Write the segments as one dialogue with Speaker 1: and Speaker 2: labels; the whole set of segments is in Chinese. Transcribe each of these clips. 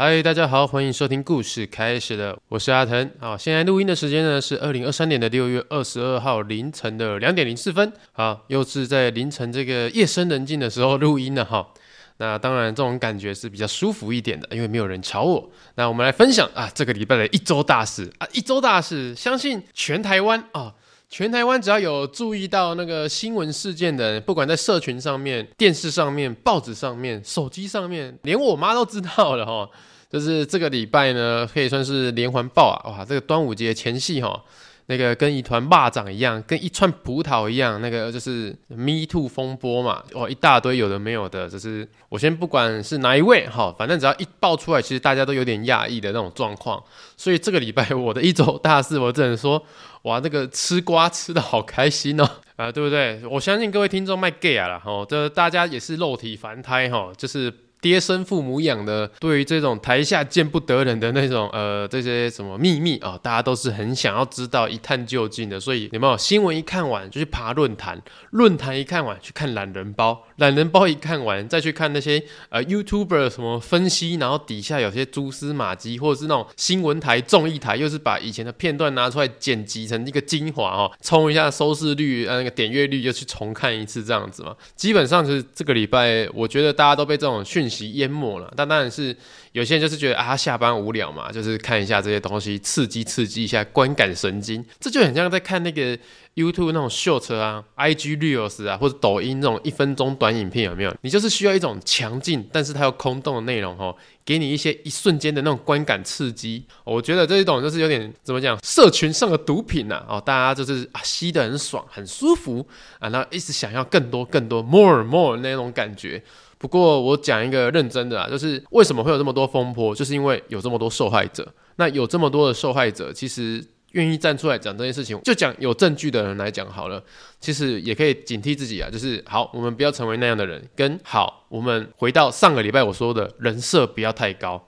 Speaker 1: 嗨，大家好，欢迎收听故事开始了，我是阿腾。好，现在录音的时间呢是二零二三年的六月二十二号凌晨的两点零四分。好，又是在凌晨这个夜深人静的时候录音了哈。那当然，这种感觉是比较舒服一点的，因为没有人吵我。那我们来分享啊，这个礼拜的一周大事啊，一周大事，相信全台湾啊，全台湾只要有注意到那个新闻事件的人，不管在社群上面、电视上面、报纸上面、手机上面，连我妈都知道了哈。就是这个礼拜呢，可以算是连环爆啊！哇，这个端午节前夕哈，那个跟一团蚂蚱一样，跟一串葡萄一样，那个就是 Me Too 风波嘛，哇，一大堆有的没有的，就是我先不管是哪一位哈，反正只要一爆出来，其实大家都有点讶异的那种状况。所以这个礼拜我的一周大事，我只能说，哇，那个吃瓜吃的好开心哦，啊，对不对？我相信各位听众卖 gay 啊啦，哈，这大家也是肉体凡胎哈，就是。爹生父母养的，对于这种台下见不得人的那种呃这些什么秘密啊、大家都是很想要知道一探究竟的。所以有没有新闻一看完就去爬论坛，论坛一看完去看懒人包，懒人包一看完再去看那些 呃 YouTuber 什么分析，然后底下有些蛛丝马迹，或者是那种新闻台综艺台又是把以前的片段拿出来剪辑成一个精华哦，冲一下收视率呃那个点阅率又去重看一次这样子嘛。基本上是这个礼拜，我觉得大家都被这种讯。淹没了，但当然是有些人就是觉得啊，下班无聊嘛，就是看一下这些东西，刺激刺激一下观感神经，这就很像在看那个 YouTube 那种秀车啊、IG Reels 啊，或者抖音那种一分钟短影片，有没有？你就是需要一种强劲，但是它又空洞的内容哦，给你一些一瞬间的那种观感刺激。我觉得这一种就是有点怎么讲，社群上的毒品呐、啊，哦，大家就是啊吸得很爽，很舒服啊，然后一直想要更多更多 more more 那种感觉。不过我讲一个认真的啊，就是为什么会有这么多风波，就是因为有这么多受害者。那有这么多的受害者，其实愿意站出来讲这件事情，就讲有证据的人来讲好了。其实也可以警惕自己啊，就是好，我们不要成为那样的人。跟好，我们回到上个礼拜我说的人设不要太高。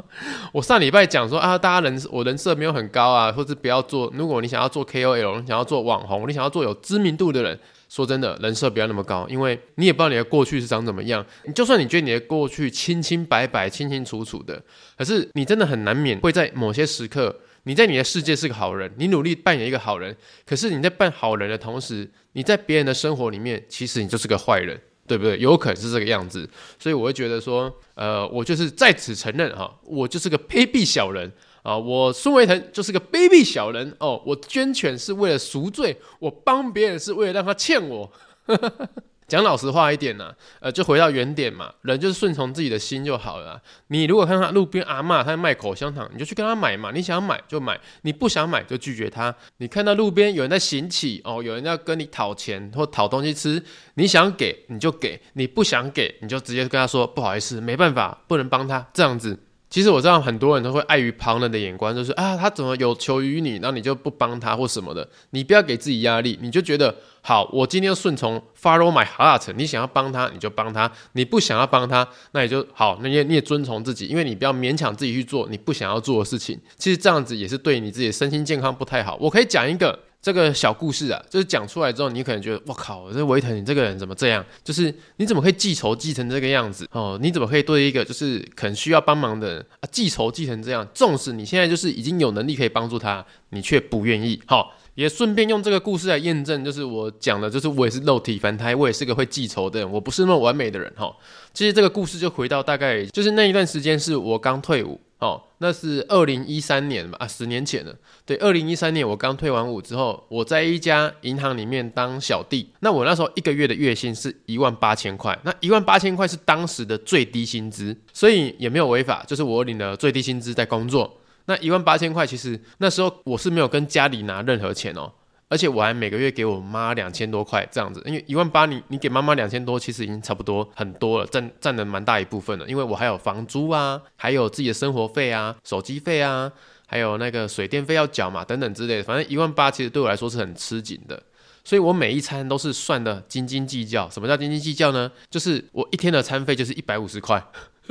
Speaker 1: 我上礼拜讲说啊，大家人我人设没有很高啊，或者不要做。如果你想要做 KOL，你想要做网红，你想要做有知名度的人。说真的，人设不要那么高，因为你也不知道你的过去是长怎么样。你就算你觉得你的过去清清白白、清清楚楚的，可是你真的很难免会在某些时刻，你在你的世界是个好人，你努力扮演一个好人，可是你在扮好人的同时，你在别人的生活里面，其实你就是个坏人，对不对？有可能是这个样子，所以我会觉得说，呃，我就是在此承认哈，我就是个卑鄙小人。啊，我孙维腾就是个卑鄙小人哦！我捐钱是为了赎罪，我帮别人是为了让他欠我。讲老实话一点呢、呃，就回到原点嘛，人就是顺从自己的心就好了。你如果看到路边阿嬷他在卖口香糖，你就去跟他买嘛。你想买就买，你不想买就拒绝他。你看到路边有人在行乞哦，有人要跟你讨钱或讨东西吃，你想给你就给，你不想给你就直接跟他说不好意思，没办法，不能帮他这样子。其实我知道很多人都会碍于旁人的眼光，就是啊，他怎么有求于你，那你就不帮他或什么的。你不要给自己压力，你就觉得好，我今天顺从 follow my heart。你想要帮他，你就帮他；你不想要帮他，那也就好，那你也你也遵从自己，因为你不要勉强自己去做你不想要做的事情。其实这样子也是对你自己身心健康不太好。我可以讲一个。这个小故事啊，就是讲出来之后，你可能觉得，我靠，这维腾，你这个人怎么这样？就是你怎么可以记仇记成这个样子？哦，你怎么可以对一个就是可能需要帮忙的人啊记仇记成这样？纵使你现在就是已经有能力可以帮助他，你却不愿意。好、哦，也顺便用这个故事来验证，就是我讲的，就是我也是肉体凡胎，我也是个会记仇的人，我不是那么完美的人。哈、哦，其实这个故事就回到大概就是那一段时间，是我刚退伍。哦，那是二零一三年吧，啊，十年前了。对，二零一三年我刚退完伍之后，我在一家银行里面当小弟。那我那时候一个月的月薪是一万八千块，那一万八千块是当时的最低薪资，所以也没有违法，就是我领了最低薪资在工作。那一万八千块，其实那时候我是没有跟家里拿任何钱哦。而且我还每个月给我妈两千多块这样子，因为一万八你你给妈妈两千多，其实已经差不多很多了，占占了蛮大一部分了。因为我还有房租啊，还有自己的生活费啊、手机费啊，还有那个水电费要缴嘛，等等之类的。反正一万八其实对我来说是很吃紧的，所以我每一餐都是算的斤斤计较。什么叫斤斤计较呢？就是我一天的餐费就是一百五十块。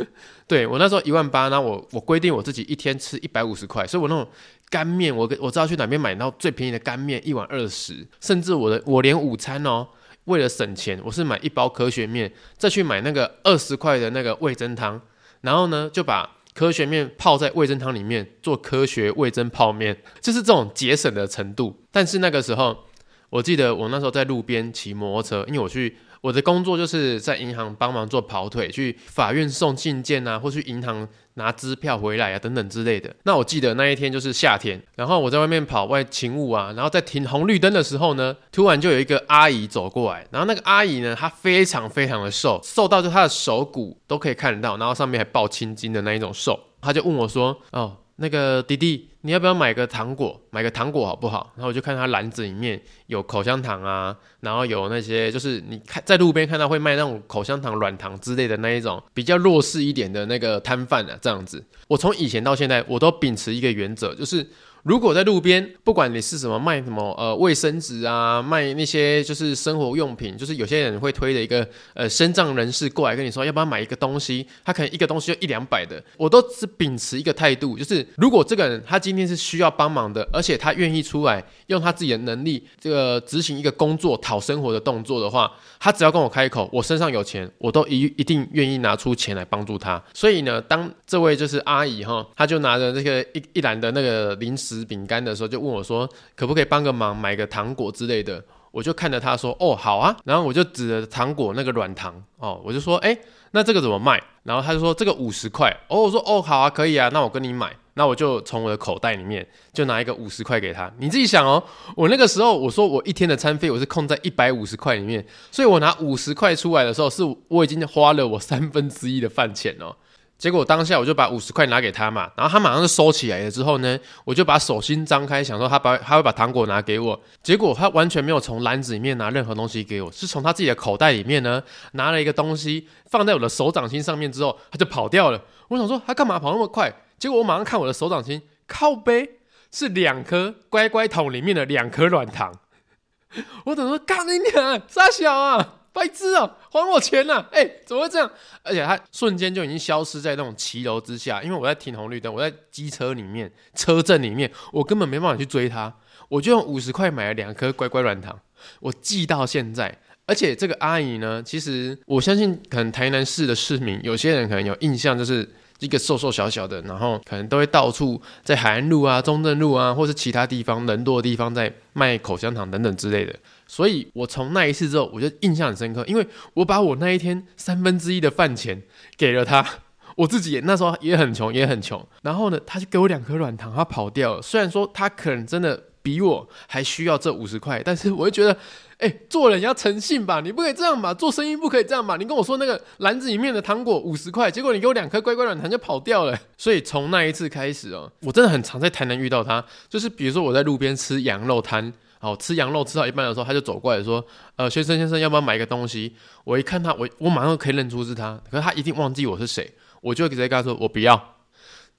Speaker 1: 对，我那时候一万八，然后我我规定我自己一天吃一百五十块，所以我那种干面，我我知道去哪边买到最便宜的干面，一碗二十，甚至我的我连午餐哦，为了省钱，我是买一包科学面，再去买那个二十块的那个味噌汤，然后呢就把科学面泡在味噌汤里面做科学味噌泡面，就是这种节省的程度。但是那个时候，我记得我那时候在路边骑摩托车，因为我去。我的工作就是在银行帮忙做跑腿，去法院送信件啊，或去银行拿支票回来啊，等等之类的。那我记得那一天就是夏天，然后我在外面跑外勤务啊，然后在停红绿灯的时候呢，突然就有一个阿姨走过来，然后那个阿姨呢，她非常非常的瘦，瘦到就她的手骨都可以看得到，然后上面还抱青筋的那一种瘦，她就问我说：“哦。”那个弟弟，你要不要买个糖果？买个糖果好不好？然后我就看他篮子里面有口香糖啊，然后有那些就是你看在路边看到会卖那种口香糖、软糖之类的那一种比较弱势一点的那个摊贩啊，这样子。我从以前到现在，我都秉持一个原则，就是。如果在路边，不管你是什么卖什么呃卫生纸啊，卖那些就是生活用品，就是有些人会推的一个呃身障人士过来跟你说要不要买一个东西，他可能一个东西就一两百的，我都是秉持一个态度，就是如果这个人他今天是需要帮忙的，而且他愿意出来用他自己的能力这个执行一个工作讨生活的动作的话，他只要跟我开口，我身上有钱，我都一一定愿意拿出钱来帮助他。所以呢，当这位就是阿姨哈，她就拿着这个一一篮的那个零食。饼干的时候就问我说，可不可以帮个忙，买个糖果之类的？我就看着他说，哦，好啊。然后我就指着糖果那个软糖，哦，我就说，哎，那这个怎么卖？然后他就说这个五十块。哦，我说，哦，好啊，可以啊，那我跟你买。那我就从我的口袋里面就拿一个五十块给他。你自己想哦，我那个时候我说我一天的餐费我是控在一百五十块里面，所以我拿五十块出来的时候，是我已经花了我三分之一的饭钱哦。结果当下我就把五十块拿给他嘛，然后他马上就收起来了。之后呢，我就把手心张开，想说他把他会把糖果拿给我。结果他完全没有从篮子里面拿任何东西给我，是从他自己的口袋里面呢拿了一个东西放在我的手掌心上面之后，他就跑掉了。我想说他干嘛跑那么快？结果我马上看我的手掌心，靠背是两颗乖乖桶里面的两颗软糖。我等说干你娘，傻小啊！白痴哦，还我钱呐、啊！哎、怎么会这样？而且他瞬间就已经消失在那种骑楼之下，因为我在停红绿灯，我在机车里面、车阵里面，我根本没办法去追他。我就用五十块买了两颗乖乖软糖，我记到现在。而且这个阿姨呢，其实我相信，可能台南市的市民有些人可能有印象，就是一个瘦瘦小小的，然后可能都会到处在海安路啊、中正路啊，或是其他地方人多的地方在卖口香糖等等之类的。所以，我从那一次之后，我就印象很深刻，因为我把我那一天三分之一的饭钱给了他，我自己那时候也很穷，也很穷。然后呢，他就给我两颗软糖，他跑掉了。虽然说他可能真的比我还需要这五十块，但是我就觉得，哎、做人要诚信吧，你不可以这样吧，做生意不可以这样吧。你跟我说那个篮子里面的糖果五十块，结果你给我两颗乖乖软糖就跑掉了。所以从那一次开始哦，我真的很常在台南遇到他，就是比如说我在路边吃羊肉摊。好，吃羊肉吃到一半的时候，他就走过来说：“呃，先生先生，要不要买一个东西？”我一看他，我我马上可以认出是他，可是他一定忘记我是谁，我就直接跟他说：“我不要。”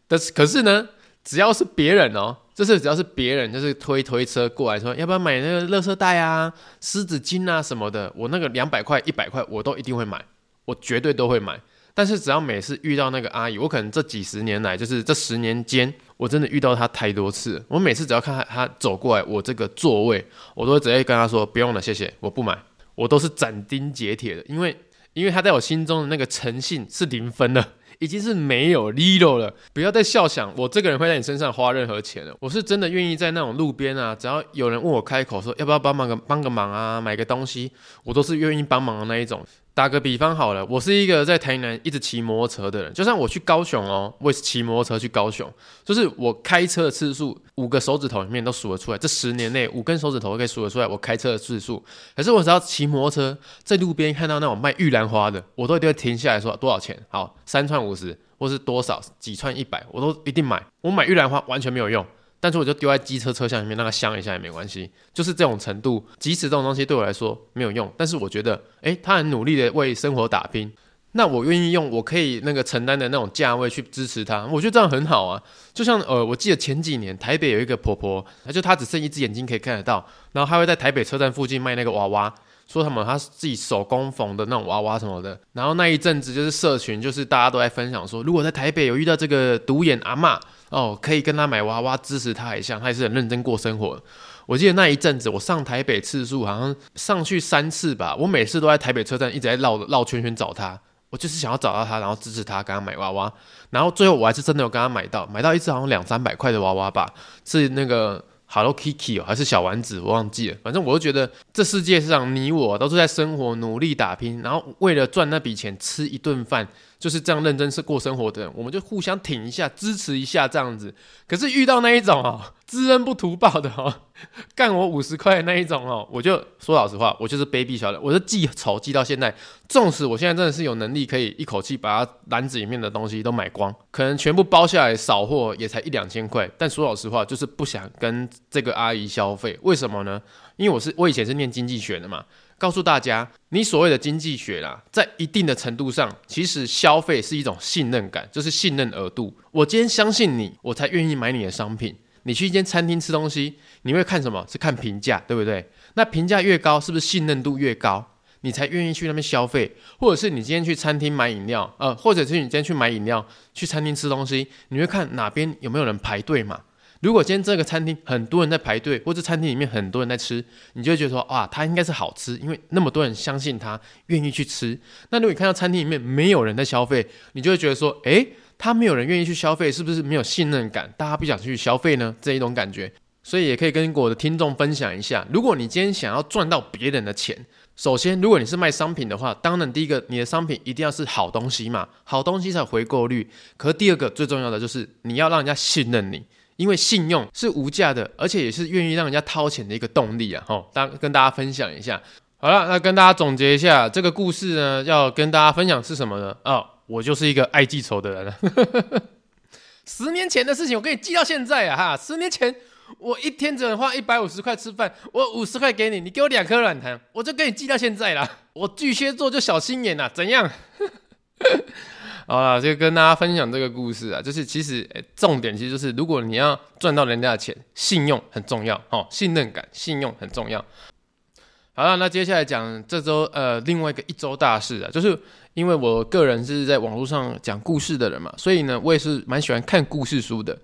Speaker 1: 但是可是呢，只要是别人哦，就是只要是别人，就是推推车过来说：“要不要买那个垃圾袋啊、湿纸巾啊什么的？”我那个两百块、一百块，我都一定会买，我绝对都会买。但是只要每次遇到那个阿姨，我可能这几十年来，就是这十年间。我真的遇到她太多次，我每次只要看他他走过来，我这个座位，我都会直接跟她说不用了，谢谢，我不买，我都是斩钉截铁的，因为因为她在我心中的那个诚信是零分了，已经是没有 zero 了，不要再笑想我这个人会在你身上花任何钱了，我是真的愿意在那种路边啊，只要有人问我开口说要不要帮忙个帮个忙啊，买个东西，我都是愿意帮忙的那一种。打个比方好了，我是一个在台南一直骑摩托车的人，就算我去高雄哦，我也是骑摩托车去高雄，就是我开车的次数五个手指头里面都数得出来，这十年内五根手指头可以数得出来我开车的次数。可是我只要骑摩托车在路边看到那种卖玉兰花的，我都一定会停下来说多少钱？好，三串五十，或是多少几串一百，我都一定买。我买玉兰花完全没有用。但是我就丢在机车车厢里面，让它香一下也没关系，就是这种程度。即使这种东西对我来说没有用，但是我觉得，诶，他很努力的为生活打拼，那我愿意用我可以那个承担的那种价位去支持他，我觉得这样很好啊。就像呃，我记得前几年台北有一个婆婆，她就她只剩一只眼睛可以看得到，然后她会在台北车站附近卖那个娃娃。说什么他自己手工缝的那种娃娃什么的，然后那一阵子就是社群，就是大家都在分享说，如果在台北有遇到这个独眼阿嬷哦，可以跟他买娃娃支持他一下，他也是很认真过生活。我记得那一阵子我上台北次数好像上去三次吧，我每次都在台北车站一直在绕绕圈圈找他。我就是想要找到他，然后支持他，跟他买娃娃。然后最后我还是真的有跟他买到，买到一只好像两三百块的娃娃吧，是那个 Hello Kitty 哦，还是小丸子，我忘记了。反正我就觉得这世界上你我都是在生活努力打拼，然后为了赚那笔钱吃一顿饭。就是这样认真是过生活的人，我们就互相挺一下，支持一下这样子。可是遇到那一种哦，知恩不图报的哦，干我五十块那一种哦，我就说老实话，我就是卑鄙小人，我就记仇记到现在。纵使我现在真的是有能力可以一口气把他篮子里面的东西都买光，可能全部包下来扫货也才一两千块，但说老实话，就是不想跟这个阿姨消费。为什么呢？因为我是我以前是念经济学的嘛。告诉大家，你所谓的经济学啦，在一定的程度上，其实消费是一种信任感，就是信任额度。我今天相信你，我才愿意买你的商品。你去一间餐厅吃东西，你会看什么？是看评价，对不对？那评价越高，是不是信任度越高？你才愿意去那边消费。或者是你今天去餐厅买饮料，呃，或者是你今天去买饮料，去餐厅吃东西，你会看哪边有没有人排队嘛？如果今天这个餐厅很多人在排队，或者餐厅里面很多人在吃，你就会觉得说，哇，它应该是好吃，因为那么多人相信它，愿意去吃。那如果你看到餐厅里面没有人在消费，你就会觉得说，诶，他没有人愿意去消费，是不是没有信任感？大家不想去消费呢？这一种感觉。所以也可以跟我的听众分享一下，如果你今天想要赚到别人的钱，首先，如果你是卖商品的话，当然第一个，你的商品一定要是好东西嘛，好东西才有回购率。可是第二个最重要的就是你要让人家信任你。因为信用是无价的，而且也是愿意让人家掏钱的一个动力啊！吼，当跟大家分享一下。好了，那跟大家总结一下这个故事呢，要跟大家分享是什么呢？哦，我就是一个爱记仇的人。十年前的事情，我给你记到现在啊！哈，十年前我一天只能花一百五十块吃饭，我五十块给你，你给我两颗软糖，我就给你记到现在了。我巨蟹座就小心眼呐，怎样？好了，就跟大家分享这个故事啊，就是其实、重点其实就是，如果你要赚到人家的钱，信用很重要哦，信任感、信用很重要。好了，那接下来讲这周呃另外一个一周大事啊，就是因为我个人是在网络上讲故事的人嘛，所以呢，我也是蛮喜欢看故事书的。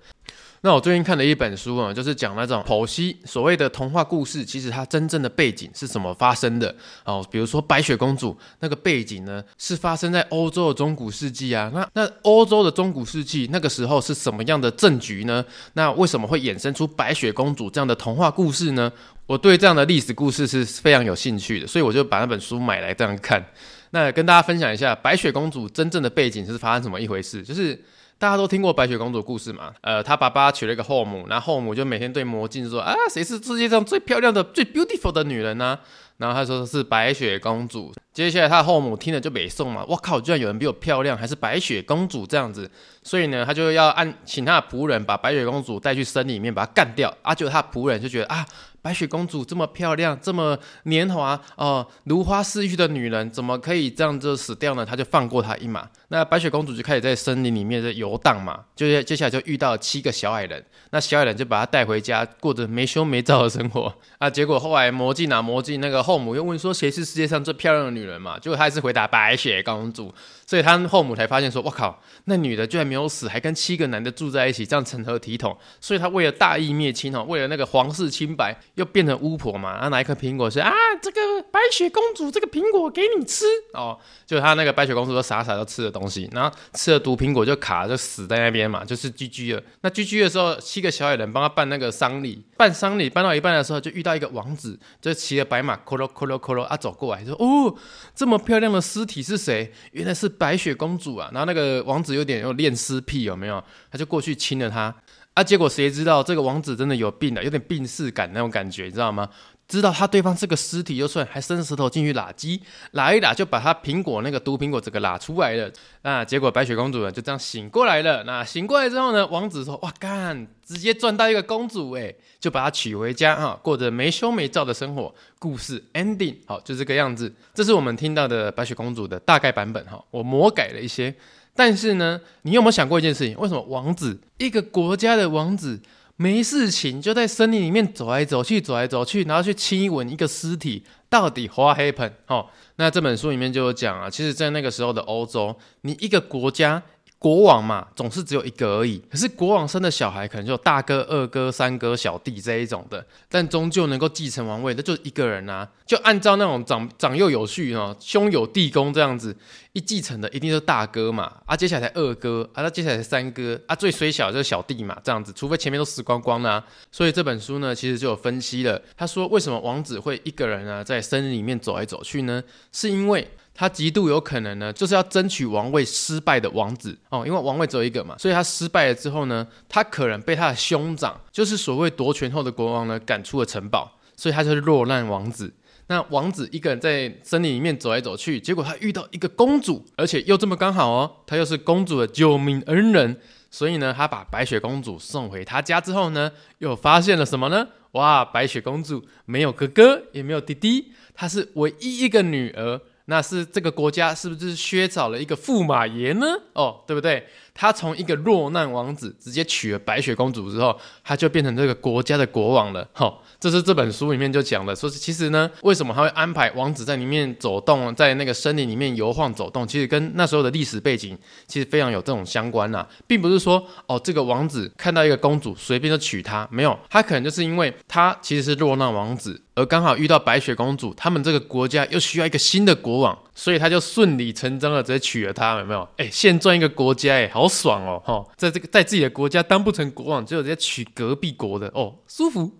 Speaker 1: 那我最近看了一本书啊，就是讲那种剖析所谓的童话故事，其实它真正的背景是怎么发生的哦。比如说白雪公主那个背景呢，是发生在欧洲的中古世纪啊。那那欧洲的中古世纪那个时候是什么样的政局呢？那为什么会衍生出白雪公主这样的童话故事呢？我对这样的历史故事是非常有兴趣的，所以我就把那本书买来这样看。那跟大家分享一下白雪公主真正的背景是发生什么一回事，就是。大家都听过白雪公主的故事嘛？呃，她爸爸娶了一个后母，然后后母就每天对魔镜说：“啊，谁是世界上最漂亮的、最 beautiful 的女人呢？”然后她说是白雪公主。接下来她的后母听了就北宋嘛，我靠，居然有人比我漂亮，还是白雪公主这样子。所以呢，他就要按请他的仆人把白雪公主带去森林里面把她干掉。啊，结果他的仆人就觉得啊。白雪公主这么漂亮，这么年华哦，如花似玉的女人，怎么可以这样就死掉呢？他就放过她一马。那白雪公主就开始在森林里面在游荡嘛，就接下来就遇到七个小矮人，那小矮人就把她带回家，过着没羞没臊的生活啊。结果后来魔镜啊魔镜，那个后母又问说，谁是世界上最漂亮的女人嘛？结果她还是回答白雪公主。所以他后母才发现说：“我靠，那女的居然没有死，还跟七个男的住在一起，这样成何体统？”所以他为了大义灭亲哦，为了那个皇室清白，又变成巫婆嘛。然后拿一颗苹果说：“啊，这个白雪公主，这个苹果给你吃哦。”就他那个白雪公主都傻傻都吃了东西，然后吃了毒苹果就卡就死在那边嘛，就是 GG 了。那 GG 的时候，七个小矮人帮他办那个丧礼，办丧礼办到一半的时候，就遇到一个王子，就骑着白马，咯咯咯咯咯咯啊走过来，说：“哦，这么漂亮的尸体是谁？原来是。”白雪公主啊，然后那个王子有点有恋尸癖，有没有？他就过去亲了她啊，结果谁知道这个王子真的有病了，有点病逝感那种感觉，你知道吗？知道他对方是个尸体就算，还伸舌头进去拉鸡，拉一拉就把他苹果那个毒苹果这个拉出来了。那结果白雪公主呢就这样醒过来了。那醒过来之后呢，王子说：“哇干，直接赚到一个公主哎，就把她娶回家哈，过着没羞没臊的生活。”故事 ending 好就这个样子。这是我们听到的白雪公主的大概版本哈，我魔改了一些。但是呢，你有没有想过一件事情？为什么王子一个国家的王子？没事情就在森林里面走来走去，走来走去，然后去亲吻一个尸体，到底 what happened？哦，那这本书里面就有讲啊，其实，在那个时候的欧洲，你一个国家国王嘛，总是只有一个而已。可是国王生的小孩可能就有大哥、二哥、三哥、小弟这一种的，但终究能够继承王位的就一个人啊。就按照那种长长幼有序哦，兄友弟恭这样子，一继承的一定是大哥嘛，啊，接下来才二哥，啊，那接下来才三哥，啊，最衰小就是小弟嘛，这样子，除非前面都死光光啦。所以这本书呢，其实就有分析了，他说为什么王子会一个人啊在森林里面走来走去呢？是因为。他极度有可能呢，就是要争取王位失败的王子哦，因为王位只有一个嘛，所以他失败了之后呢，他可能被他的兄长，就是所谓夺权后的国王呢赶出了城堡，所以他就是落难王子。那王子一个人在森林里面走来走去，结果他遇到一个公主，而且又这么刚好哦，他又是公主的救命恩人，所以呢，他把白雪公主送回他家之后呢，又发现了什么呢？哇，白雪公主没有哥哥，也没有弟弟，她是唯一一个女儿。那是这个国家是不是缺少了一个驸马爷呢？哦，对不对？他从一个落难王子直接娶了白雪公主之后，他就变成这个国家的国王了。吼、这是这本书里面就讲的，说是其实呢，为什么他会安排王子在里面走动，在那个森林里面游晃走动？其实跟那时候的历史背景其实非常有这种相关呐、啊，并不是说哦，这个王子看到一个公主随便就娶她，没有，他可能就是因为他其实是落难王子。而刚好遇到白雪公主，他们这个国家又需要一个新的国王，所以他就顺理成章的直接娶了她，有没有？哎，现赚一个国家，哎，好爽哦！哈，在这个在自己的国家当不成国王，只有直接娶隔壁国的，哦，舒服。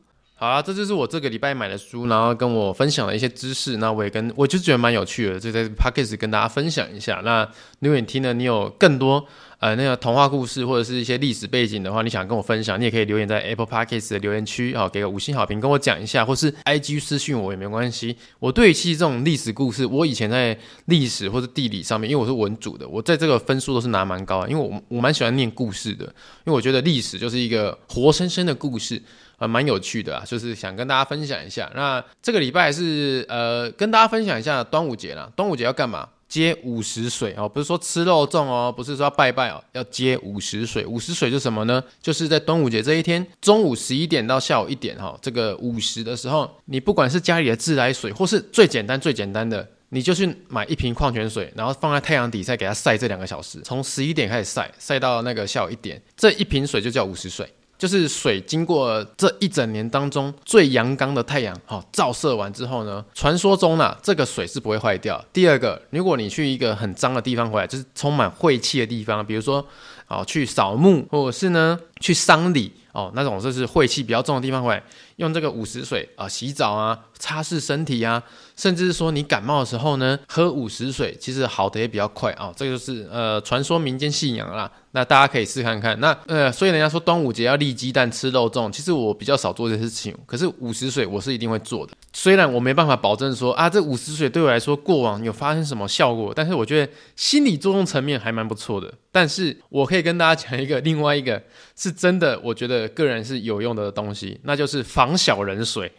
Speaker 1: 好啦，这就是我这个礼拜买的书，然后跟我分享了一些知识，那我也跟我就觉得蛮有趣的，就在 Podcast 跟大家分享一下。那如果你听了，你有更多。呃，那个童话故事或者是一些历史背景的话，你想跟我分享，你也可以留言在 Apple Podcast 的留言区，好，给个五星好评，跟我讲一下，或是 IG 私讯我也没关系。我对其实这种历史故事，我以前在历史或者地理上面，因为我是文组的，我在这个分数都是拿蛮高的，因为我我蛮喜欢念故事的，因为我觉得历史就是一个活生生的故事，呃，蛮有趣的啊，就是想跟大家分享一下。那这个礼拜是呃，跟大家分享一下端午节啦，端午节要干嘛？接午时水哦，不是说吃肉粽哦，不是说拜拜哦，要接午时水。午时水是什么呢？就是在端午节这一天中午十一点到下午一点哈，这个午时的时候，你不管是家里的自来水，或是最简单最简单的，你就去买一瓶矿泉水，然后放在太阳底下给它晒这两个小时，从十一点开始晒，晒到那个下午一点，这一瓶水就叫午时水。就是水经过这一整年当中最阳刚的太阳，好照射完之后呢，传说中呢，这个水是不会坏掉。第二个，如果你去一个很脏的地方回来，就是充满晦气的地方，比如说，哦，去扫墓，或者是呢，去丧礼，哦，那种就是晦气比较重的地方回来，用这个午时水啊洗澡啊，擦拭身体啊。甚至是说你感冒的时候呢，喝午时水，其实好的也比较快啊、这个就是呃传说民间信仰啦。那大家可以试看看。那呃，所以人家说端午节要立鸡蛋吃肉粽，其实我比较少做这些事情。可是午时水我是一定会做的。虽然我没办法保证说啊，这午时水对我来说过往有发生什么效果，但是我觉得心理作用层面还蛮不错的。但是我可以跟大家讲一个另外一个是真的，我觉得个人是有用的东西，那就是发防小人水。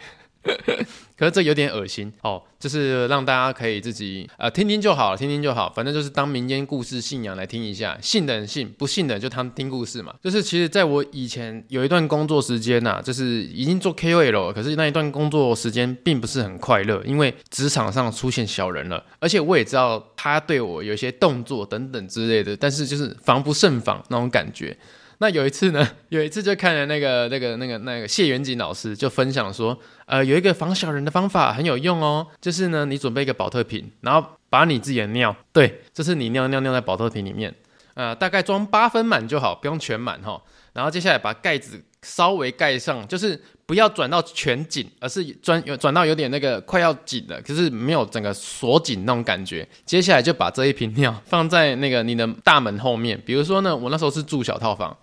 Speaker 1: 可是这有点恶心哦，就是让大家可以自己呃听听就好，听听就好，反正就是当民间故事信仰来听一下，信的人信，不信的人就当听故事嘛。就是其实在我以前有一段工作时间呐、啊，就是已经做 KOL 了，可是那一段工作时间并不是很快乐，因为职场上出现小人了，而且我也知道他对我有一些动作等等之类的，但是就是防不胜防那种感觉。那有一次呢，有一次就看了那个、那个、那个、那个谢元景老师就分享说，呃，有一个防小人的方法很有用哦，就是呢，你准备一个保特瓶，然后把你自己的尿，对，就是你尿尿尿在保特瓶里面，呃，大概装八分满就好，不用全满哈。然后接下来把盖子稍微盖上，就是不要转到全紧，而是转有转到有点那个快要紧了，可是没有整个锁紧那种感觉。接下来就把这一瓶尿放在那个你的大门后面，比如说呢，我那时候是住小套房。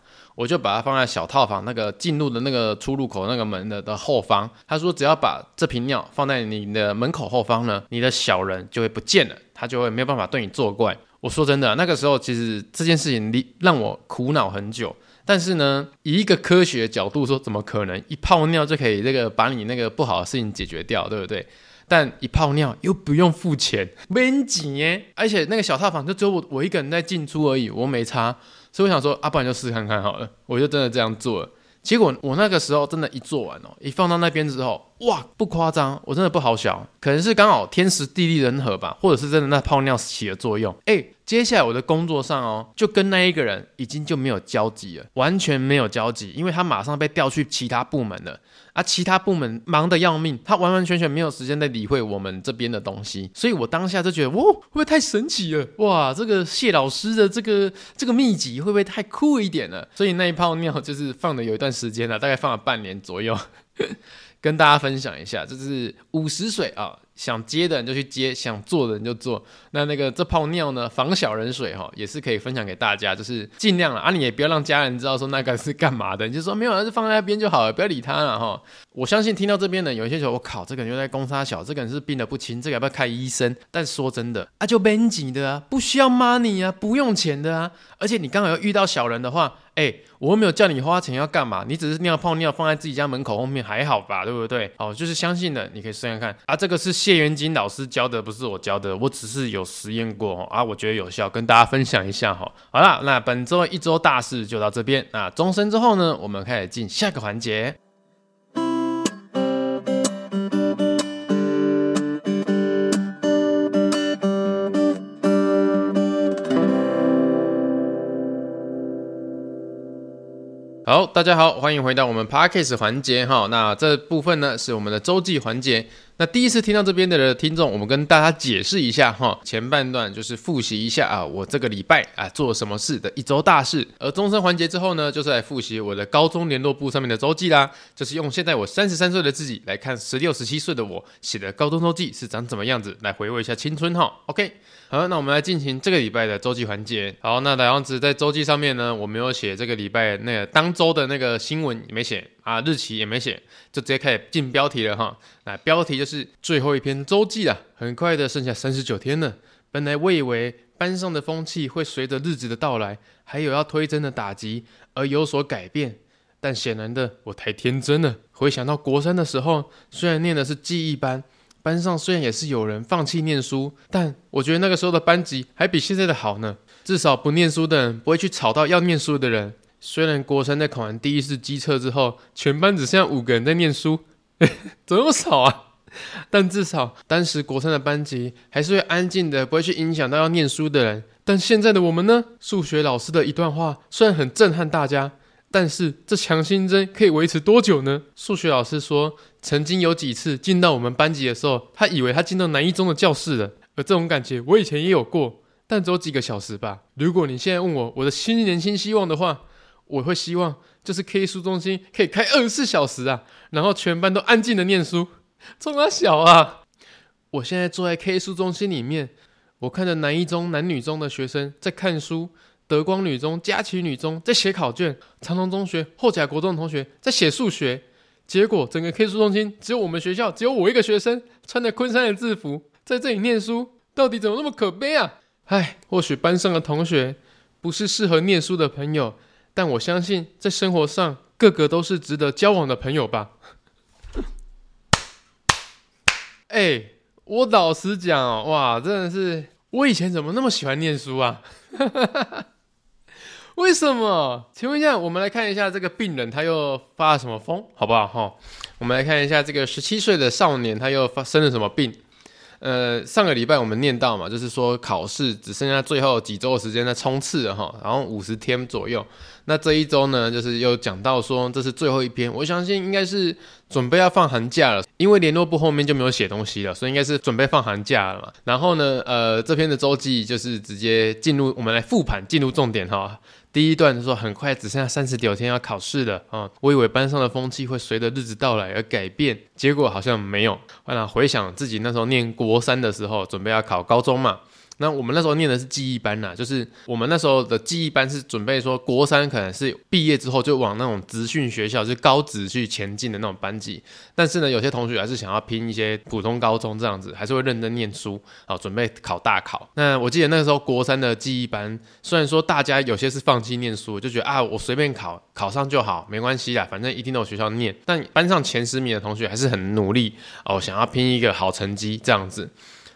Speaker 1: 我就把它放在小套房那个进入的那个出入口那个门的的后方。他说，只要把这瓶尿放在你的门口后方呢，你的小人就会不见了，他就会没有办法对你作怪。我说真的，那个时候其实这件事情让我苦恼很久。但是呢，以一个科学角度说，怎么可能一泡尿就可以这个把你那个不好的事情解决掉，对不对？但一泡尿又不用付钱，没钱耶，而且那个小套房就只有我我一个人在进出而已，我没差。所以我想说，啊，不然就试看看好了。我就真的这样做了。结果我那个时候真的，一做完哦，一放到那边之后，哇，不夸张，我真的不好小，可能是刚好天时地利人和吧，或者是真的那泡尿起了作用。哎，接下来我的工作上哦，就跟那一个人已经就没有交集了，完全没有交集，因为他马上被调去其他部门了。啊，其他部门忙得要命，他完完全全没有时间在理会我们这边的东西，所以我当下就觉得，哇，会不会太神奇了？哇，这个谢老师的这个这个秘籍会不会太酷一点了？所以那一泡尿就是放了有一段时间了，大概放了半年左右，跟大家分享一下，这是五十水啊。想接的人就去接，想做的人就做。那那个这泡尿呢，防小人水哈，也是可以分享给大家，就是尽量啊，你也不要让家人知道说那个是干嘛的，你就说没有，那就放在那边就好了，不要理他了哈。我相信听到这边的有一些说，我靠，这个人又在攻杀小，这个人是病得不轻，这个要不要开医生？但说真的啊，就免钱的啊，不需要 money 啊，不用钱的啊，而且你刚好又遇到小人的话。哎、我又没有叫你花钱要干嘛？你只是尿泡尿放在自己家门口后面，还好吧？对不对？哦，就是相信的，你可以试试看啊。这个是谢元金老师教的，不是我教的，我只是有实验过啊，我觉得有效，跟大家分享一下哈。好了，那本周一周大事就到这边。那钟声之后呢，我们开始进下个环节。好，大家好，欢迎回到我们 Parkes 环节哈。那这部分呢是我们的周记环节。那第一次听到这边的听众，我们跟大家解释一下哈。前半段就是复习一下啊，我这个礼拜啊做什么事的一周大事。而终身环节之后呢，就是来复习我的高中联络簿上面的周记啦。就是用现在我三十三岁的自己来看十六、十七岁的我写的高中周记是长怎么样子，来回味一下青春哈。OK。好，那我们来进行这个礼拜的周记环节。好，那老样子在周记上面呢，我没有写这个礼拜那个当周的那个新闻没写啊，日期也没写，就直接开始进标题了哈。那标题就是最后一篇周记了，很快的剩下三十九天了。本来我以为班上的风气会随着日子的到来，还有要推甄的打击而有所改变，但显然的我太天真了。回想到国三的时候，虽然念的是记忆班。班上虽然也是有人放弃念书，但我觉得那个时候的班级还比现在的好呢。至少不念书的人不会去吵到要念书的人。虽然国三在考完第一次机测之后，全班只剩下五个人在念书，怎么那么少啊？但至少当时国三的班级还是会安静的，不会去影响到要念书的人。但现在的我们呢？数学老师的一段话虽然很震撼大家。但是这强心针可以维持多久呢？数学老师说，曾经有几次进到我们班级的时候，他以为他进到南一中的教室了。而这种感觉我以前也有过，但只有几个小时吧。如果你现在问我我的新年新希望的话，我会希望就是 K 书中心可以开二十四小时啊，然后全班都安静的念书。冲三小啊！我现在坐在 K 书中心里面，我看着男一中男女中的学生在看书。德光女中、佳琪女中在写考卷，长隆中学、后甲国中的同学在写数学。结果整个 K 书中心只有我们学校，只有我一个学生穿着昆山的制服在这里念书，到底怎么那么可悲啊？唉，或许班上的同学不是适合念书的朋友，但我相信在生活上个个都是值得交往的朋友吧。哎，我老实讲，哇，真的是我以前怎么那么喜欢念书啊？为什么？请问一下，我们来看一下这个病人他又发了什么疯，好不好？哈，我们来看一下这个十七岁的少年他又发生了什么病。呃，上个礼拜我们念到嘛，就是说考试只剩下最后几周的时间在冲刺了哈，然后五十天左右。那这一周呢，就是又讲到说这是最后一篇，我相信应该是准备要放寒假了，因为联络部后面就没有写东西了，所以应该是准备放寒假了嘛。然后呢，呃，这篇的周记就是直接进入我们来复盘，进入重点哈。第一段就说很快只剩下三十九天要考试了啊！我以为班上的风气会随着日子到来而改变，结果好像没有。那回想自己那时候念国三的时候，准备要考高中嘛。那我们那时候念的是记忆班呐，就是我们那时候的记忆班是准备说国三可能是毕业之后就往那种职训学校，就是高职去前进的那种班级。但是呢，有些同学还是想要拼一些普通高中这样子，还是会认真念书，好准备考大考。那我记得那个时候国三的记忆班，虽然说大家有些是放弃念书，就觉得啊我随便考考上就好，没关系啦，反正一定都有学校念。但班上前十名的同学还是很努力哦，想要拼一个好成绩这样子。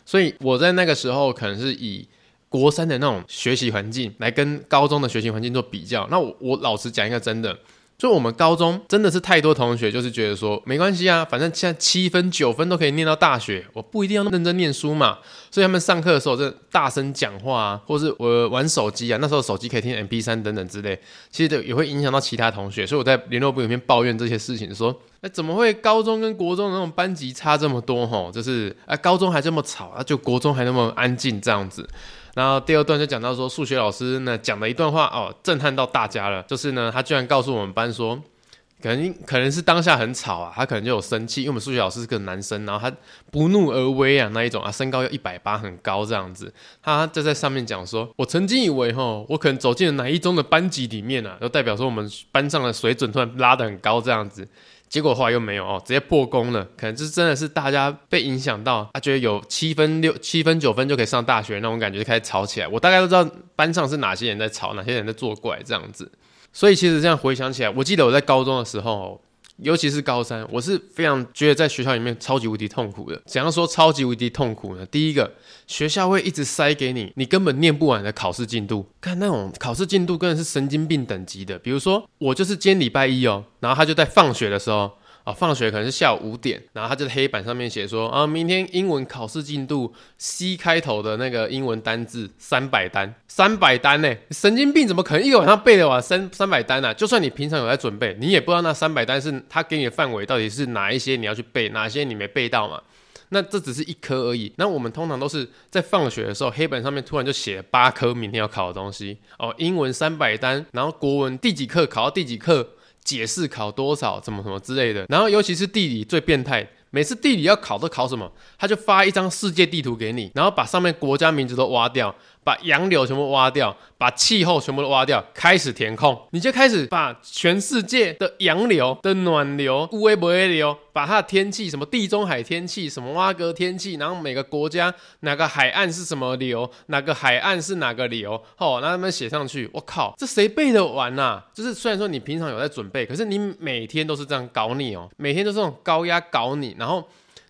Speaker 1: 所以我在那个时候可能是以国三的那种学习环境来跟高中的学习环境做比较。那我我老实讲一个真的，就我们高中真的是太多同学就是觉得说没关系啊，反正现在七分九分都可以念到大学，我不一定要认真念书嘛。所以他们上课的时候就大声讲话啊，或是我玩手机啊，那时候手机可以听 MP3 等等之类，其实也会影响到其他同学。所以我在联络部里面抱怨这些事情，说怎么会高中跟国中的那种班级差这么多吼？就是啊高中还这么吵啊，就国中还那么安静这样子。然后第二段就讲到说，数学老师呢讲了一段话哦，震撼到大家了。就是呢，他居然告诉我们班说，可能可能是当下很吵啊，他可能就有生气，因为我们数学老师是个男生，然后他不怒而威啊那一种啊，身高要一百八，很高这样子。他就在上面讲说，我曾经以为哈，我可能走进了哪一中的班级里面啊，就代表说我们班上的水准突然拉得很高这样子。结果后来又没有哦，直接破功了。可能这真的是大家被影响到，他觉得有七分六、七分九分就可以上大学那种感觉，就开始吵起来。我大概都知道班上是哪些人在吵，哪些人在作怪这样子。所以其实这样回想起来，我记得我在高中的时候。尤其是高三，我是非常觉得在学校里面超级无敌痛苦的。怎样说超级无敌痛苦呢？第一个，学校会一直塞给你，你根本念不完的考试进度。看那种考试进度，根本是神经病等级的。比如说，我就是今天礼拜一哦，然后他就在放学的时候。啊，放学可能是下午五点，然后他就在黑板上面写说啊，明天英文考试进度 C 开头的那个英文单字三百单，三百单呢？神经病怎么可能一个晚上背得完三三百单呢？就算你平常有在准备，你也不知道那三百单是他给你的范围到底是哪一些你要去背，哪些你没背到嘛？那这只是一科而已。那我们通常都是在放学的时候，黑板上面突然就写八科明天要考的东西哦，英文三百单，然后国文第几课考到第几课。解释考多少，怎么什么之类的，然后尤其是地理最变态，每次地理要考都考什么，他就发一张世界地图给你，然后把上面国家名字都挖掉。把洋流全部挖掉，把气候全部都挖掉，开始填空，你就开始把全世界的洋流的暖流、乌维博流，把它的天气，什么地中海天气，什么挖格天气，然后每个国家哪个海岸是什么流，哪个海岸是哪个流，哦，那他们写上去，我靠，这谁背得完呐、啊？就是虽然说你平常有在准备，可是你每天都是这样搞你哦，每天都是这种高压搞你，然后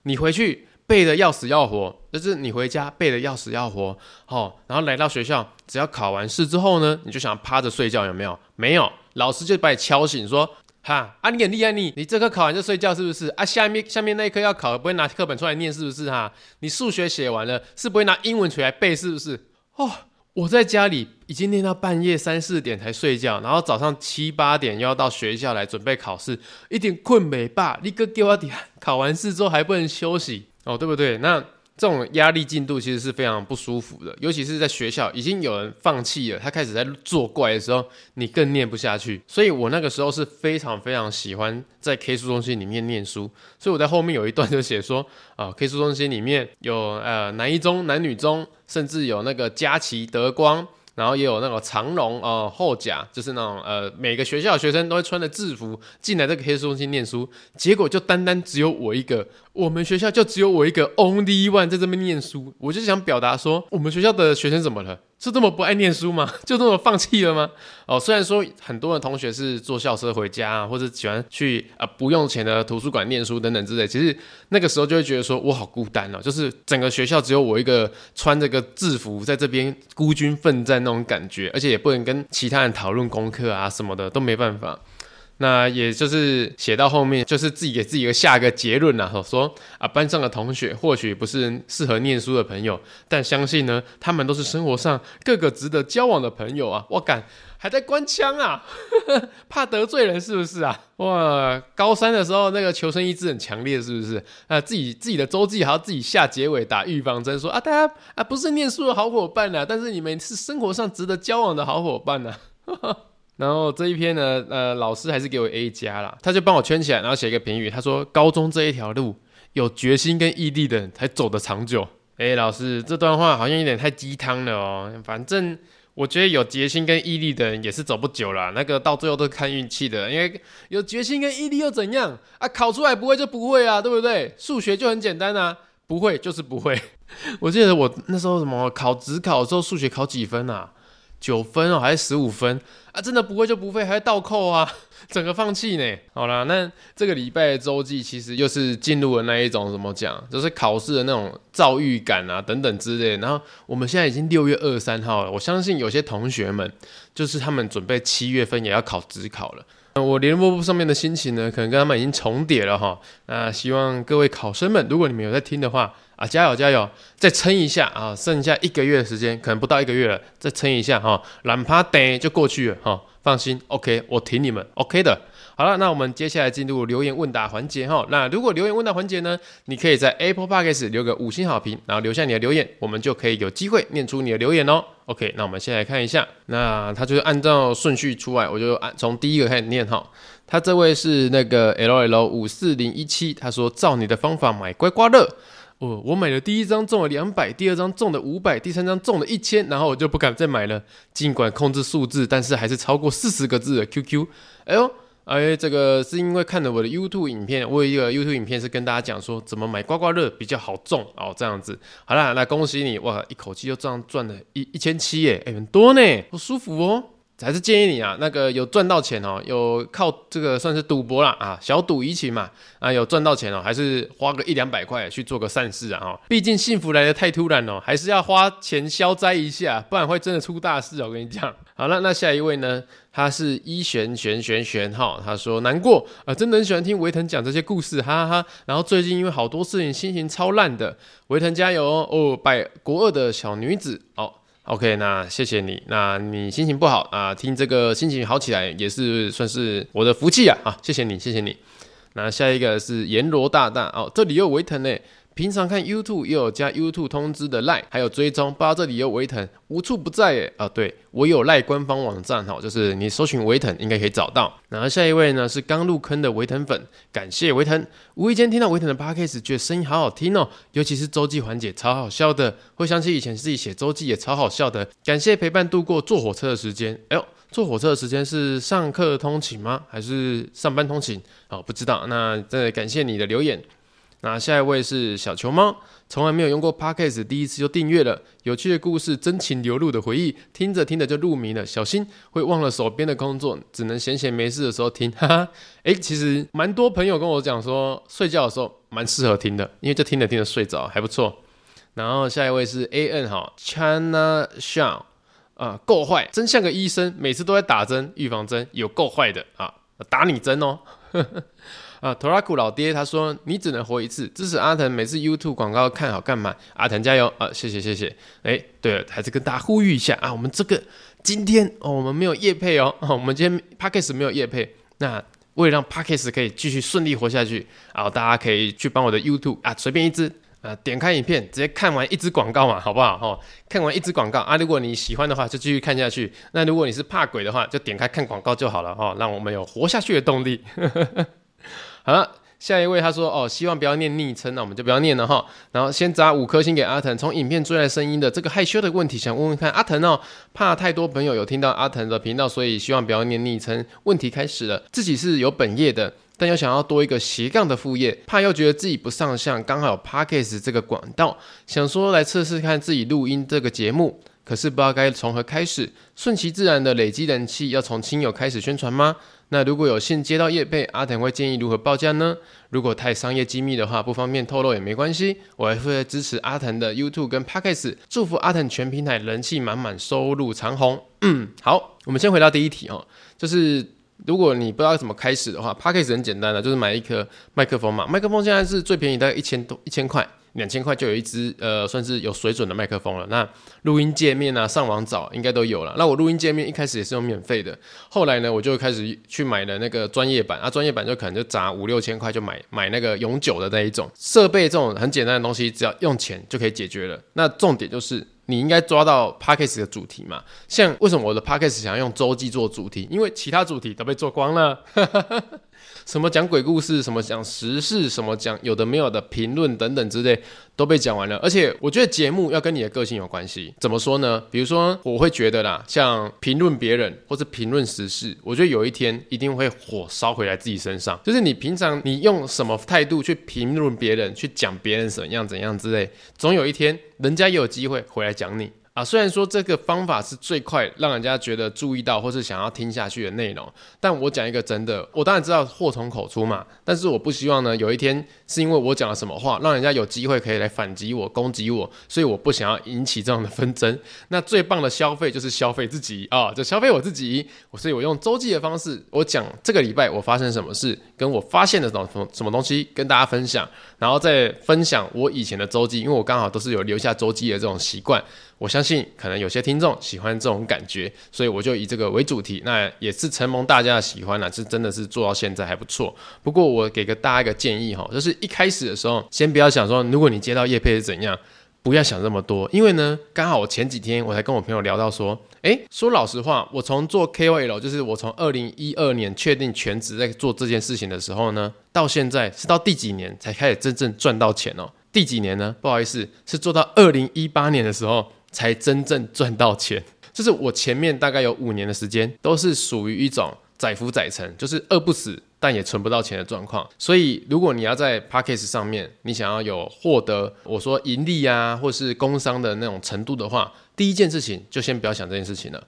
Speaker 1: 你回去。背得要死要活，就是你回家背得要死要活，哦，然后来到学校，只要考完试之后呢，你就想趴着睡觉，有没有？没有，老师就把你敲醒，说，哈，啊，你很厉害，你，你这科考完就睡觉是不是？啊，下面下面那一科要考，不会拿课本出来念是不是？哈，你数学写完了，是不会拿英文出来背是不是？哦，我在家里已经念到半夜三四点才睡觉，然后早上七八点又要到学校来准备考试，一点困没罢，你个给我点，考完试之后还不能休息。哦，对不对？那这种压力进度其实是非常不舒服的，尤其是在学校已经有人放弃了，他开始在作怪的时候，你更念不下去。所以我那个时候是非常非常喜欢在 K 书中心里面念书，所以我在后面有一段就写说 啊，K 书中心里面有呃男一中、男女中，甚至有那个佳琪、德光。然后也有那个长龙呃，后甲就是那种呃，每个学校的学生都会穿着制服进来这个黑书中心念书，结果就单单只有我一个，我们学校就只有我一个 only one 在这边念书，我就想表达说，我们学校的学生怎么了？是这么不爱念书吗？就这么放弃了吗？哦，虽然说很多的同学是坐校车回家啊，或者喜欢去啊、不用钱的图书馆念书等等之类，其实那个时候就会觉得说我好孤单哦，就是整个学校只有我一个穿着个制服在这边孤军奋战那种感觉，而且也不能跟其他人讨论功课啊什么的都没办法。那也就是写到后面，就是自己给自己下一个结论啦，说啊，班上的同学或许不是适合念书的朋友，但相信呢，他们都是生活上各个值得交往的朋友啊。我敢还在官腔啊，怕得罪人是不是啊？哇，高三的时候那个求生意志很强烈，是不是？啊，自己自己的周记还要自己下结尾打预防针，说啊，大家啊不是念书的好伙伴啊，但是你们是生活上值得交往的好伙伴啊。然后这一篇呢，呃，老师还是给我 A 加啦，他就帮我圈起来，然后写一个评语，他说：高中这一条路，有决心跟毅力的人才走得长久。哎，老师，这段话好像有点太鸡汤了哦。反正我觉得有决心跟毅力的人也是走不久啦，那个到最后都是看运气的，因为有决心跟毅力又怎样啊？考出来不会就不会啊，对不对？数学就很简单啊，不会就是不会。我记得我那时候什么考指考的时候，数学考几分啊？九分哦，还是十五分？啊，真的不会就不会，还要倒扣啊，整个放弃呢。好啦，那这个礼拜的周记其实又是进入了那一种怎么讲，就是考试的那种躁郁感啊等等之类。然后我们现在已经六月二十三号了，我相信有些同学们就是他们准备七月份也要考职考了。我联络簿上面的心情呢，可能跟他们已经重叠了哈。那希望各位考生们，如果你们有在听的话啊，加油加油，再撑一下啊，剩下一个月的时间，可能不到一个月了，再撑一下哈，懒趴等就过去了哈。放心，OK，我挺你们，OK 的。好了，那我们接下来进入留言问答环节哈。那如果留言问答环节呢，你可以在 Apple Podcast 留个五星好评，然后留下你的留言，我们就可以有机会念出你的留言哦。OK，那我们先来看一下，那他就是按照顺序出来，我就按从第一个开始念哈。他这位是那个 LL 五四零一七，他说照你的方法买刮刮乐，哦，我买了第一张中了两百，第二张中了五百，第三张中了一千，然后我就不敢再买了。尽管控制数字，但是还是超过四十个字的 QQ。哎呦。哎，这个是因为看了我的 YouTube 影片，我有一个 YouTube 影片是跟大家讲说怎么买刮刮乐比较好中哦，这样子。好啦，那恭喜你哇，一口气就这样赚了一一千七耶，哎，很多呢，好舒服哦。还是建议你啊，那个有赚到钱哦，有靠这个算是赌博啦啊，小赌怡情嘛啊，有赚到钱哦，还是花个一两百块去做个善事啊哈。毕竟幸福来得太突然哦，还是要花钱消灾一下，不然会真的出大事哦。我跟你讲。好了，那下一位呢？他是一玄玄玄玄哈，他说难过啊、真的很喜欢听维腾讲这些故事，哈哈哈。然后最近因为好多事情，心情超烂的，维腾加油哦，哦，百国二的小女子哦。OK，那谢谢你。那你心情不好啊，听这个心情好起来也是算是我的福气啊。啊，谢谢你，谢谢你。那下一个是阎罗大大哦，这里又维腾呢。平常看 YouTube 又有加 YouTube 通知的 Line，还有追踪，不知道这里有维腾无处不在耶啊！对，我有 Line 官方网站哈，就是你搜寻维腾应该可以找到。然后下一位呢是刚入坑的维腾粉，感谢维腾。无意间听到维腾的 Podcast，觉得声音好好听哦，尤其是周记环节超好笑的，会想起以前自己写周记也超好笑的。感谢陪伴度过坐火车的时间。哎呦，坐火车的时间是上课通勤吗？还是上班通勤？哦，不知道。那真的感谢你的留言。那下一位是小球猫，从来没有用过 Podcast，第一次就订阅了。有趣的故事，真情流露的回忆，听着听着就入迷了。小心会忘了手边的工作，只能闲闲没事的时候听。哈哈，哎，其实蛮多朋友跟我讲说，睡觉的时候蛮适合听的，因为就听着听着睡着，还不错。然后下一位是 A N 哈，China Shaw 啊，够坏，真像个医生，每次都在打针，预防针，有够坏的啊，打你针哦。呵呵啊，托拉库老爹他说，你只能活一次，支持阿腾，每次 YouTube 广告看好看满，阿腾加油啊！谢谢谢谢。哎，对了，还是跟大家呼吁一下啊，我们这个今天哦，我们没有夜配哦，我们今天 Podcast 没有夜配，那为了让 Podcast 可以继续顺利活下去，啊大家可以去帮我的 YouTube 啊，随便一支啊，点开影片直接看完一支广告嘛，好不好？哦，看完一支广告啊，如果你喜欢的话就继续看下去，那如果你是怕鬼的话，就点开看广告就好了哦，让我们有活下去的动力。好了，下一位他说哦，希望不要念昵称，那我们就不要念了哈。然后先砸五颗星给阿腾，从影片追来声音的这个害羞的问题，想问问看阿腾哦，怕太多朋友有听到阿腾的频道，所以希望不要念昵称。问题开始了，自己是有本业的，但又想要多一个斜杠的副业，怕又觉得自己不上相，刚好有 Podcast 这个管道，想说来测试看自己录音这个节目，可是不知道该从何开始，顺其自然的累积人气，要从亲友开始宣传吗？那如果有幸接到业配，阿腾会建议如何报价呢？如果太商业机密的话，不方便透露也没关系，我还会支持阿腾的 YouTube 跟 Podcast，祝福阿腾全平台人气满满，收入长虹。嗯，好，我们先回到第一题哦，就是如果你不知道怎么开始的话，Podcast 很简单的，就是买一颗麦克风嘛，麦克风现在是最便宜，大概一千多一千块。两千块就有一支呃，算是有水准的麦克风了。那录音界面啊，上网找应该都有了。那我录音界面一开始也是用免费的，后来呢，我就开始去买了那个专业版啊，专业版就可能就砸五六千块就买买那个永久的那一种设备，这种很简单的东西，只要用钱就可以解决了。那重点就是你应该抓到 p a c k a g e 的主题嘛。像为什么我的 p a c k a g e 想要用周记做主题？因为其他主题都被做光了。什么讲鬼故事，什么讲时事，什么讲有的没有的评论等等之类，都被讲完了。而且我觉得节目要跟你的个性有关系。怎么说呢？比如说，我会觉得啦，像评论别人或者评论时事，我觉得有一天一定会火烧回来自己身上。就是你平常你用什么态度去评论别人，去讲别人怎样怎样之类，总有一天人家也有机会回来讲你。啊。虽然说这个方法是最快让人家觉得注意到或是想要听下去的内容，但我讲一个真的，我当然知道祸从口出嘛，但是我不希望呢有一天是因为我讲了什么话，让人家有机会可以来反击我、攻击我，所以我不想要引起这样的纷争。那最棒的消费就是消费自己啊，就消费我自己。所以我用周记的方式，我讲这个礼拜我发生什么事，跟我发现的什么什么东西跟大家分享，然后再分享我以前的周记，因为我刚好都是有留下周记的这种习惯。我相信可能有些听众喜欢这种感觉，所以我就以这个为主题，那也是承蒙大家的喜欢了，是真的是做到现在还不错。不过我给个大家一个建议哈，就是一开始的时候，先不要想说，如果你接到业配是怎样。不要想这么多，因为呢，刚好我前几天我才跟我朋友聊到说，诶，说老实话，我从做 KOL，就是我从二零一二年确定全职在做这件事情的时候呢，到现在是到第几年才开始真正赚到钱哦？第几年呢？不好意思，是做到二零一八年的时候才真正赚到钱。就是我前面大概有五年的时间都是属于一种载浮载沉，就是饿不死。但也存不到钱的状况，所以如果你要在 p a c k a g e 上面，你想要有获得我说盈利啊，或是工商的那种程度的话，第一件事情就先不要想这件事情了，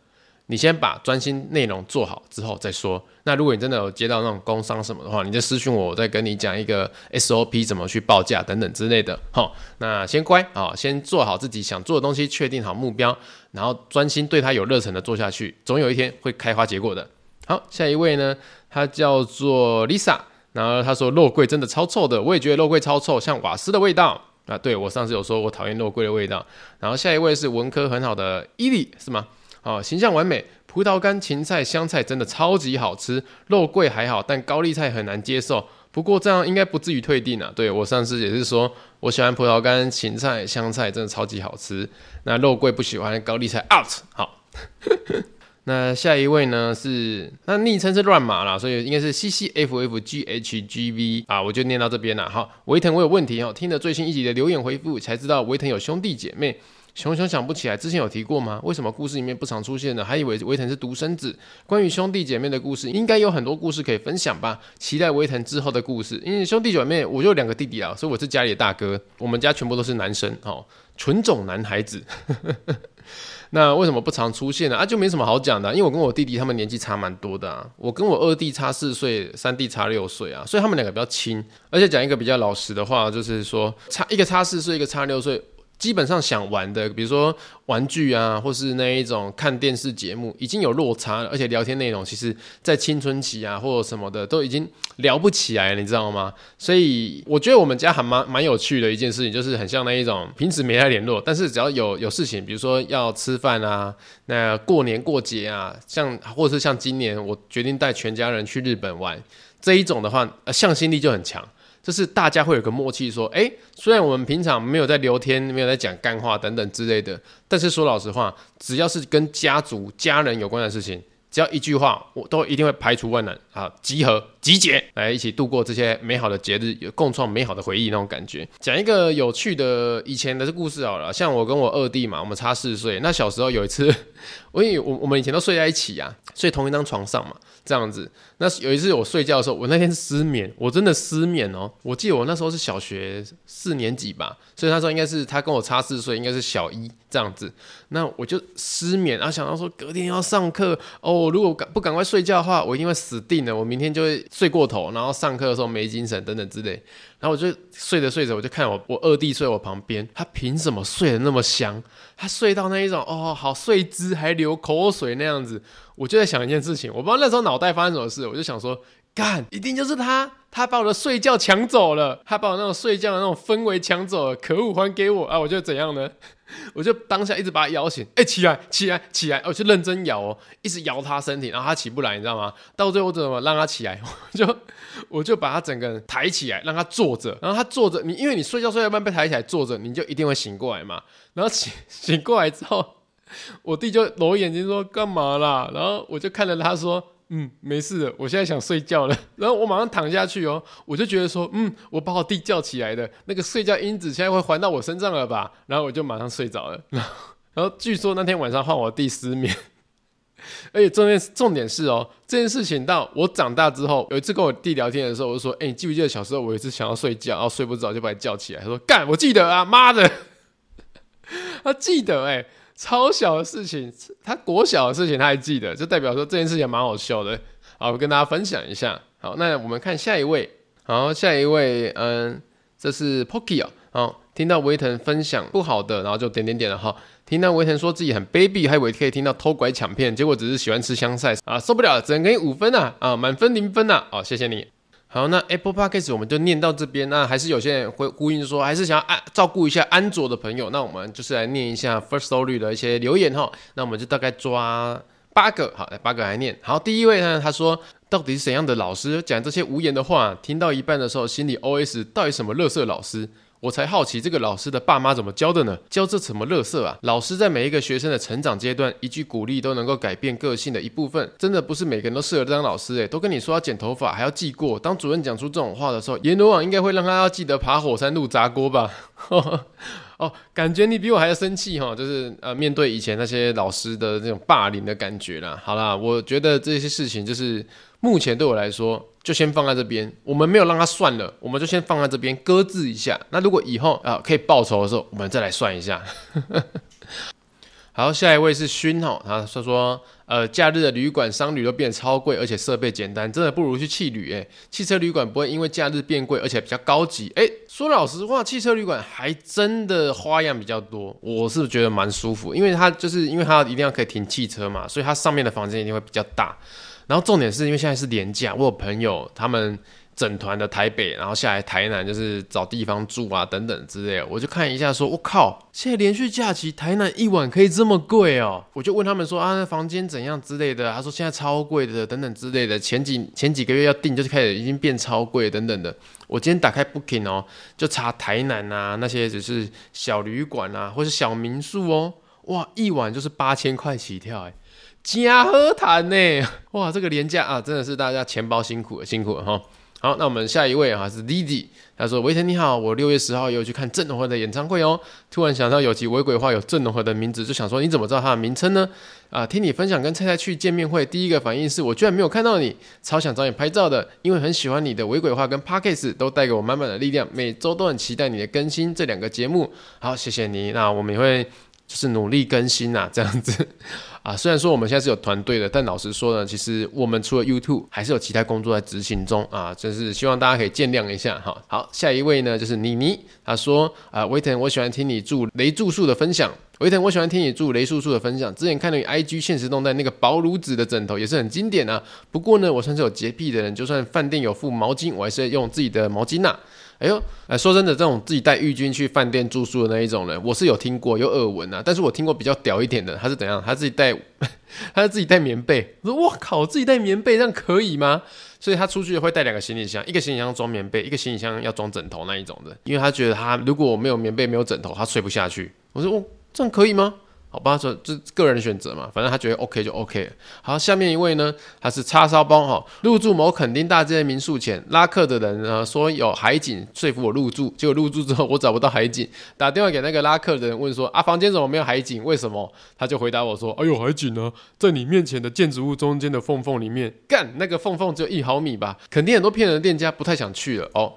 Speaker 1: 你先把专心内容做好之后再说。那如果你真的有接到那种工商什么的话，你就私信我，我再跟你讲一个 SOP 怎么去报价等等之类的。好，那先乖啊，先做好自己想做的东西，确定好目标，然后专心对它有热忱的做下去，总有一天会开花结果的。好，下一位呢？他叫做 Lisa，然后他说肉桂真的超臭的，我也觉得肉桂超臭，像瓦斯的味道啊。对，我上次有说我讨厌肉桂的味道。然后下一位是文科很好的伊利，是吗？哦，形象完美，葡萄干、芹菜、香菜真的超级好吃，肉桂还好，但高丽菜很难接受。不过这样应该不至于退订啊。对，我上次也是说我喜欢葡萄干、芹菜、香菜真的超级好吃，那肉桂不喜欢，高丽菜 out。好。那下一位呢是那昵称是乱码啦，所以应该是 C C F F G H G V 啊，我就念到这边了。好，维腾，我有问题哦，听了最新一集的留言回复才知道维腾有兄弟姐妹，熊熊想不起来之前有提过吗？为什么故事里面不常出现呢？还以为维腾是独生子。关于兄弟姐妹的故事，应该有很多故事可以分享吧？期待维腾之后的故事。因为兄弟姐妹，我就两个弟弟啊，所以我是家里的大哥。我们家全部都是男生哦，纯种男孩子。那为什么不常出现呢？啊，就没什么好讲的，因为我跟我弟弟他们年纪差蛮多的啊，我跟我二弟差四岁，三弟差六岁啊，所以他们两个比较亲。而且讲一个比较老实的话，就是说差一个差四岁，一个差六岁。基本上想玩的，比如说玩具啊，或是那一种看电视节目，已经有落差了，而且聊天内容其实，在青春期啊或者什么的，都已经聊不起来，你知道吗？所以我觉得我们家还蛮蛮有趣的一件事情，就是很像那一种平时没来联络，但是只要有有事情，比如说要吃饭啊，那过年过节啊，像或者是像今年我决定带全家人去日本玩，这一种的话，呃，向心力就很强。就是大家会有个默契，说，诶，虽然我们平常没有在聊天，没有在讲干话等等之类的，但是说老实话，只要是跟家族、家人有关的事情，只要一句话，我都一定会排除万难。啊，集合、集结，来一起度过这些美好的节日，有共创美好的回忆那种感觉。讲一个有趣的以前的故事好了，像我跟我二弟嘛，我们差四岁，那小时候有一次，我以我我们以前都睡在一起啊，睡同一张床上嘛。这样子，那有一次我睡觉的时候，我那天失眠，我真的失眠哦。我记得我那时候是小学四年级吧，所以那时候应该是他跟我差四岁，应该是小一这样子。那我就失眠，然后想到说隔天要上课哦，如果赶不赶快睡觉的话，我一定会死定了，我明天就会睡过头，然后上课的时候没精神等等之类。然后我就睡着睡着，我就看我我二弟睡我旁边，他凭什么睡得那么香？他睡到那一种哦，好睡姿还流口水那样子，我就在想一件事情，我不知道那时候脑袋发生什么事，我就想说，干，一定就是他，他把我的睡觉抢走了，他把我那种睡觉的那种氛围抢走了，可恶，还给我啊！我就怎样呢？我就当下一直把他摇醒，哎、起来，起来，起来！我就认真摇哦，一直摇他身体，然后他起不来，你知道吗？到最后怎么让他起来？我就我就把他整个人抬起来，让他坐着，然后他坐着，你因为你睡觉睡到一半被抬起来坐着，你就一定会醒过来嘛。然后醒醒过来之后，我弟就揉眼睛说干嘛啦？然后我就看着他说。嗯，没事的，我现在想睡觉了。然后我马上躺下去哦，我就觉得说，嗯，我把我弟叫起来的那个睡觉因子现在会还到我身上了吧？然后我就马上睡着了。然后，然后据说那天晚上换我弟失眠，而且重点重点是哦，这件事情到我长大之后，有一次跟我弟聊天的时候，我就说，哎，你记不记得小时候我有一次想要睡觉，然后睡不着就把你叫起来？他说，干，我记得啊，妈的，他记得哎。超小的事情，他国小的事情他还记得，就代表说这件事情蛮好笑的。好，我跟大家分享一下。好，那我们看下一位。好，下一位，嗯，这是 Pocky 啊。好，听到维腾分享不好的，然后就点点点了哈。听到维腾说自己很卑鄙，还以为可以听到偷拐抢骗，结果只是喜欢吃香菜啊，受不了，只能给你五分啊啊，满分零分啊。好，谢谢你。好，那 Apple Podcast 我们就念到这边。那还是有些人会呼应说，还是想要安照顾一下安卓的朋友，那我们就是来念一下 First Story 的一些留言哈。那我们就大概抓八个，好，来八个来念。好，第一位呢，他说。到底是怎样的老师讲这些无言的话？听到一半的时候，心里 OS：到底什么乐色老师？我才好奇，这个老师的爸妈怎么教的呢？教这什么乐色啊？老师在每一个学生的成长阶段，一句鼓励都能够改变个性的一部分。真的不是每个人都适合当老师诶，都跟你说要剪头发，还要记过。当主任讲出这种话的时候，阎罗王应该会让他要记得爬火山路砸锅吧？哦，感觉你比我还要生气哈，就是呃，面对以前那些老师的这种霸凌的感觉啦。好啦，我觉得这些事情就是目前对我来说，就先放在这边。我们没有让他算了，我们就先放在这边搁置一下。那如果以后啊、可以报仇的时候，我们再来算一下。好，下一位是勋哈，他说说，呃，假日的旅馆、商旅都变得超贵，而且设备简单，真的不如去汽旅。诶，汽车旅馆不会因为假日变贵，而且比较高级。诶，说老实话，汽车旅馆还真的花样比较多，我是觉得蛮舒服，因为它就是因为它一定要可以停汽车嘛，所以它上面的房间一定会比较大。然后重点是因为现在是连假，我有朋友他们。整团的台北，然后下来台南，就是找地方住啊，等等之类的。我就看一下，说，我靠，现在连续假期台南一晚可以这么贵哦！我就问他们说啊，那房间怎样之类的。他说现在超贵的，等等之类的。前几前几个月要订，就是开始已经变超贵，等等的。我今天打开 Booking 哦，就查台南啊那些只是小旅馆啊，或是小民宿哦，哇，一晚就是八千块起跳，哎，假好谈呢！哇，这个廉价啊，真的是大家钱包辛苦了，辛苦了哈。好，那我们下一位啊是 Lily，他说：“维腾你好，我六月十号有去看郑容和的演唱会哦。突然想到有集《微鬼话》有郑容和的名字，就想说你怎么知道他的名称呢？啊，听你分享跟蔡蔡去见面会，第一个反应是我居然没有看到你，超想找你拍照的，因为很喜欢你的《微鬼话》跟 Podcast 都带给我满满的力量，每周都很期待你的更新这两个节目。好，谢谢你，那我们也会就是努力更新啊，这样子。”啊，虽然说我们现在是有团队的，但老实说呢，其实我们除了 YouTube，还是有其他工作在执行中啊，就是希望大家可以见谅一下哈。好，下一位呢就是妮妮，她说啊，维腾，我喜欢听你住雷住宿的分享。维腾，我喜欢听你住雷住宿的分享。之前看到你 IG 限时动态，那个薄如纸的枕头也是很经典啊。不过呢，我算是有洁癖的人，就算饭店有附毛巾，我还是用自己的毛巾呐、哎呦，哎，说真的，这种自己带浴巾去饭店住宿的那一种人，我是有听过，有耳闻啊。但是我听过比较屌一点的，他是怎样？他自己带，他是自己带棉被。我说，哇靠，自己带棉被这样可以吗？所以他出去会带两个行李箱，一个行李箱装棉被，一个行李箱要装枕头那一种的，因为他觉得他如果我没有棉被、没有枕头，他睡不下去。我说，哦，这样可以吗？好吧，说这个人选择嘛，反正他觉得 OK 就 OK。好，下面一位呢，他是叉烧包哈，入住某垦丁大街的民宿前，拉客的人呢说有海景，说服我入住。结果入住之后，我找不到海景，打电话给那个拉客的人问说啊，房间怎么没有海景？为什么？他就回答我说，哎呦，海景呢，在你面前的建筑物中间的缝缝里面。干，那个缝缝只有一毫米吧？肯定很多骗人店家，不太想去了哦。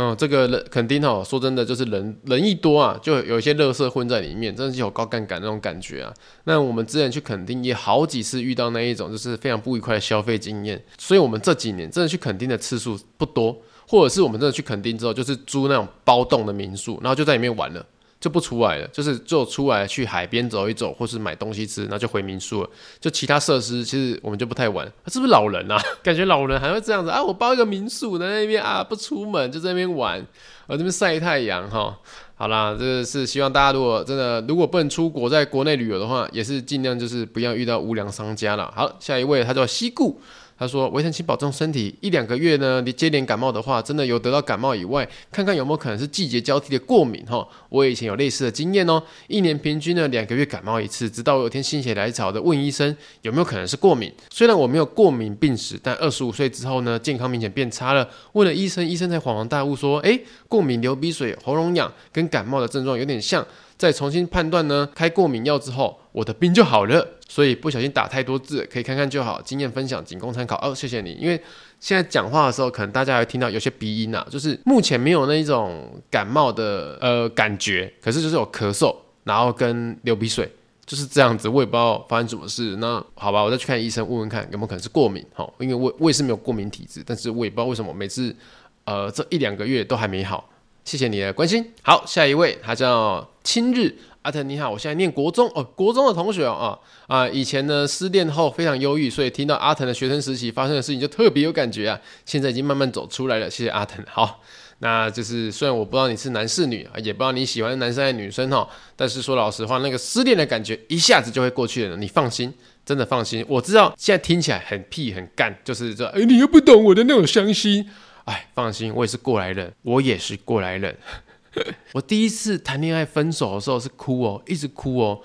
Speaker 1: 嗯，这个肯肯定哈，说真的，就是人人一多啊，就有一些垃圾混在里面，真的是有高杠杆那种感觉啊。那我们之前去垦丁也好几次遇到那一种，就是非常不愉快的消费经验。所以我们这几年真的去垦丁的次数不多，或者是我们真的去垦丁之后，就是租那种包栋的民宿，然后就在里面玩了。就不出来了，就是就出来去海边走一走，或是买东西吃，然后就回民宿了。就其他设施，其实我们就不太玩。是不是老人啊？感觉老人还会这样子啊？我包一个民宿在那边啊，不出门就在那边玩，我这边晒太阳哈。好啦，这是希望大家如果真的如果不能出国，在国内旅游的话，也是尽量就是不要遇到无良商家了。好，下一位他叫西顾。他说：“维生，请保重身体。一两个月呢，你接连感冒的话，真的有得到感冒以外，看看有没有可能是季节交替的过敏哈。我以前有类似的经验哦，一年平均呢两个月感冒一次，直到我有天心血来潮的问医生有没有可能是过敏。虽然我没有过敏病史，但二十五岁之后呢，健康明显变差了。问了医生，医生才恍然大悟说：诶，过敏、流鼻水、喉咙痒，跟感冒的症状有点像。”再重新判断呢，开过敏药之后，我的病就好了。所以不小心打太多字，可以看看就好。经验分享仅供参考。哦，谢谢你。因为现在讲话的时候，可能大家会听到有些鼻音啊，就是目前没有那一种感冒的呃感觉，可是就是有咳嗽，然后跟流鼻水。就是这样子，我也不知道发生什么事。那好吧，我再去看医生，问问看有没有可能是过敏。哈，因为我我也是没有过敏体质，但是我也不知道为什么每次呃这一两个月都还没好。谢谢你的关心。好，下一位，他叫亲日。阿腾你好，我现在念国中哦，国中的同学哦啊，以前呢失恋后非常忧郁，所以听到阿腾的学生时期发生的事情就特别有感觉啊。现在已经慢慢走出来了，谢谢阿腾。好，那就是虽然我不知道你是男是女啊，也不知道你喜欢男生还是女生哈，但是说老实话，那个失恋的感觉一下子就会过去了，你放心，真的放心。我知道现在听起来很屁很干，就是这，哎，你又不懂我的那种伤心。哎，放心，我也是过来人，我也是过来人。我第一次谈恋爱分手的时候是哭哦，一直哭哦，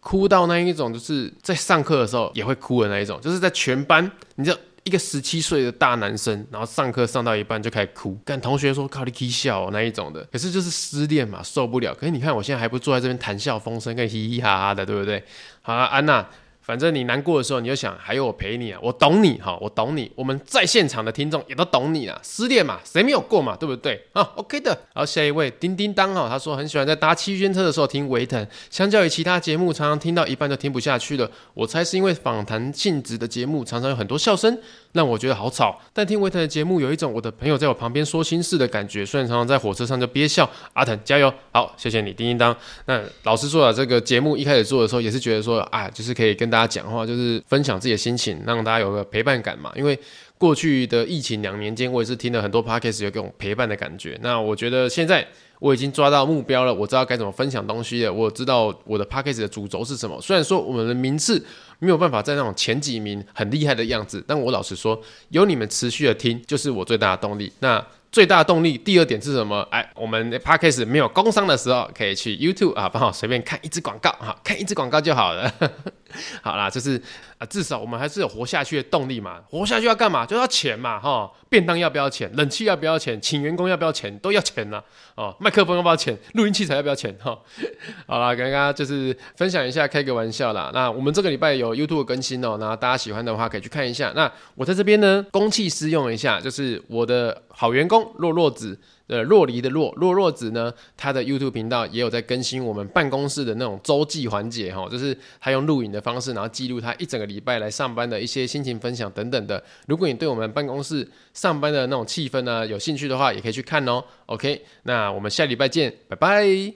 Speaker 1: 哭到那一种就是在上课的时候也会哭的那一种，就是在全班，你知道一个十七岁的大男生，然后上课上到一半就开始哭，跟同学说靠你起笑哦那一种的。可是就是失恋嘛，受不了。可是你看我现在还不坐在这边谈笑风生，跟嘻嘻哈哈的，对不对？好了，安娜。反正你难过的时候，你就想还有我陪你啊，我懂你哈，我懂你。我们在现场的听众也都懂你啊，失恋嘛，谁没有过嘛，对不对啊？OK 的。然后下一位叮叮当哈，他说很喜欢在搭七圈车的时候听维腾，相较于其他节目，常常听到一半就听不下去了。我猜是因为访谈性质的节目常常有很多笑声，让我觉得好吵。但听维腾的节目有一种我的朋友在我旁边说心事的感觉，虽然常常在火车上就憋笑。阿腾加油，好，谢谢你，叮叮当。那老实说啊，这个节目一开始做的时候也是觉得说啊，就是可以跟大。大家讲话就是分享自己的心情，让大家有个陪伴感嘛。因为过去的疫情两年间，我也是听了很多 podcast，有这种陪伴的感觉。那我觉得现在我已经抓到目标了，我知道该怎么分享东西了，我知道我的 podcast 的主轴是什么。虽然说我们的名次没有办法在那种前几名很厉害的样子，但我老实说，有你们持续的听，就是我最大的动力。那最大的动力，第二点是什么？哎，我们 Podcast 没有工商的时候，可以去 YouTube 啊，帮我随便看一支广告哈，看一支广告就好了。好啦，就是啊，至少我们还是有活下去的动力嘛。活下去要干嘛？就要钱嘛，哈。便当要不要钱？冷气要不要钱？请员工要不要钱？都要钱呐、哦，麦克风要不要钱？录音器材要不要钱？哈。好啦，刚刚就是分享一下，开个玩笑啦。那我们这个礼拜有 YouTube 更新哦，那大家喜欢的话可以去看一下。那我在这边呢，公器私用一下，就是我的好员工洛洛子。呃，若离的若，若若子呢，他的 YouTube 频道也有在更新我们办公室的那种周记环节哈，就是他用录影的方式，然后记录他一整个礼拜来上班的一些心情分享等等的。如果你对我们办公室上班的那种气氛呢有兴趣的话，也可以去看哦。OK，那我们下礼拜见，拜拜。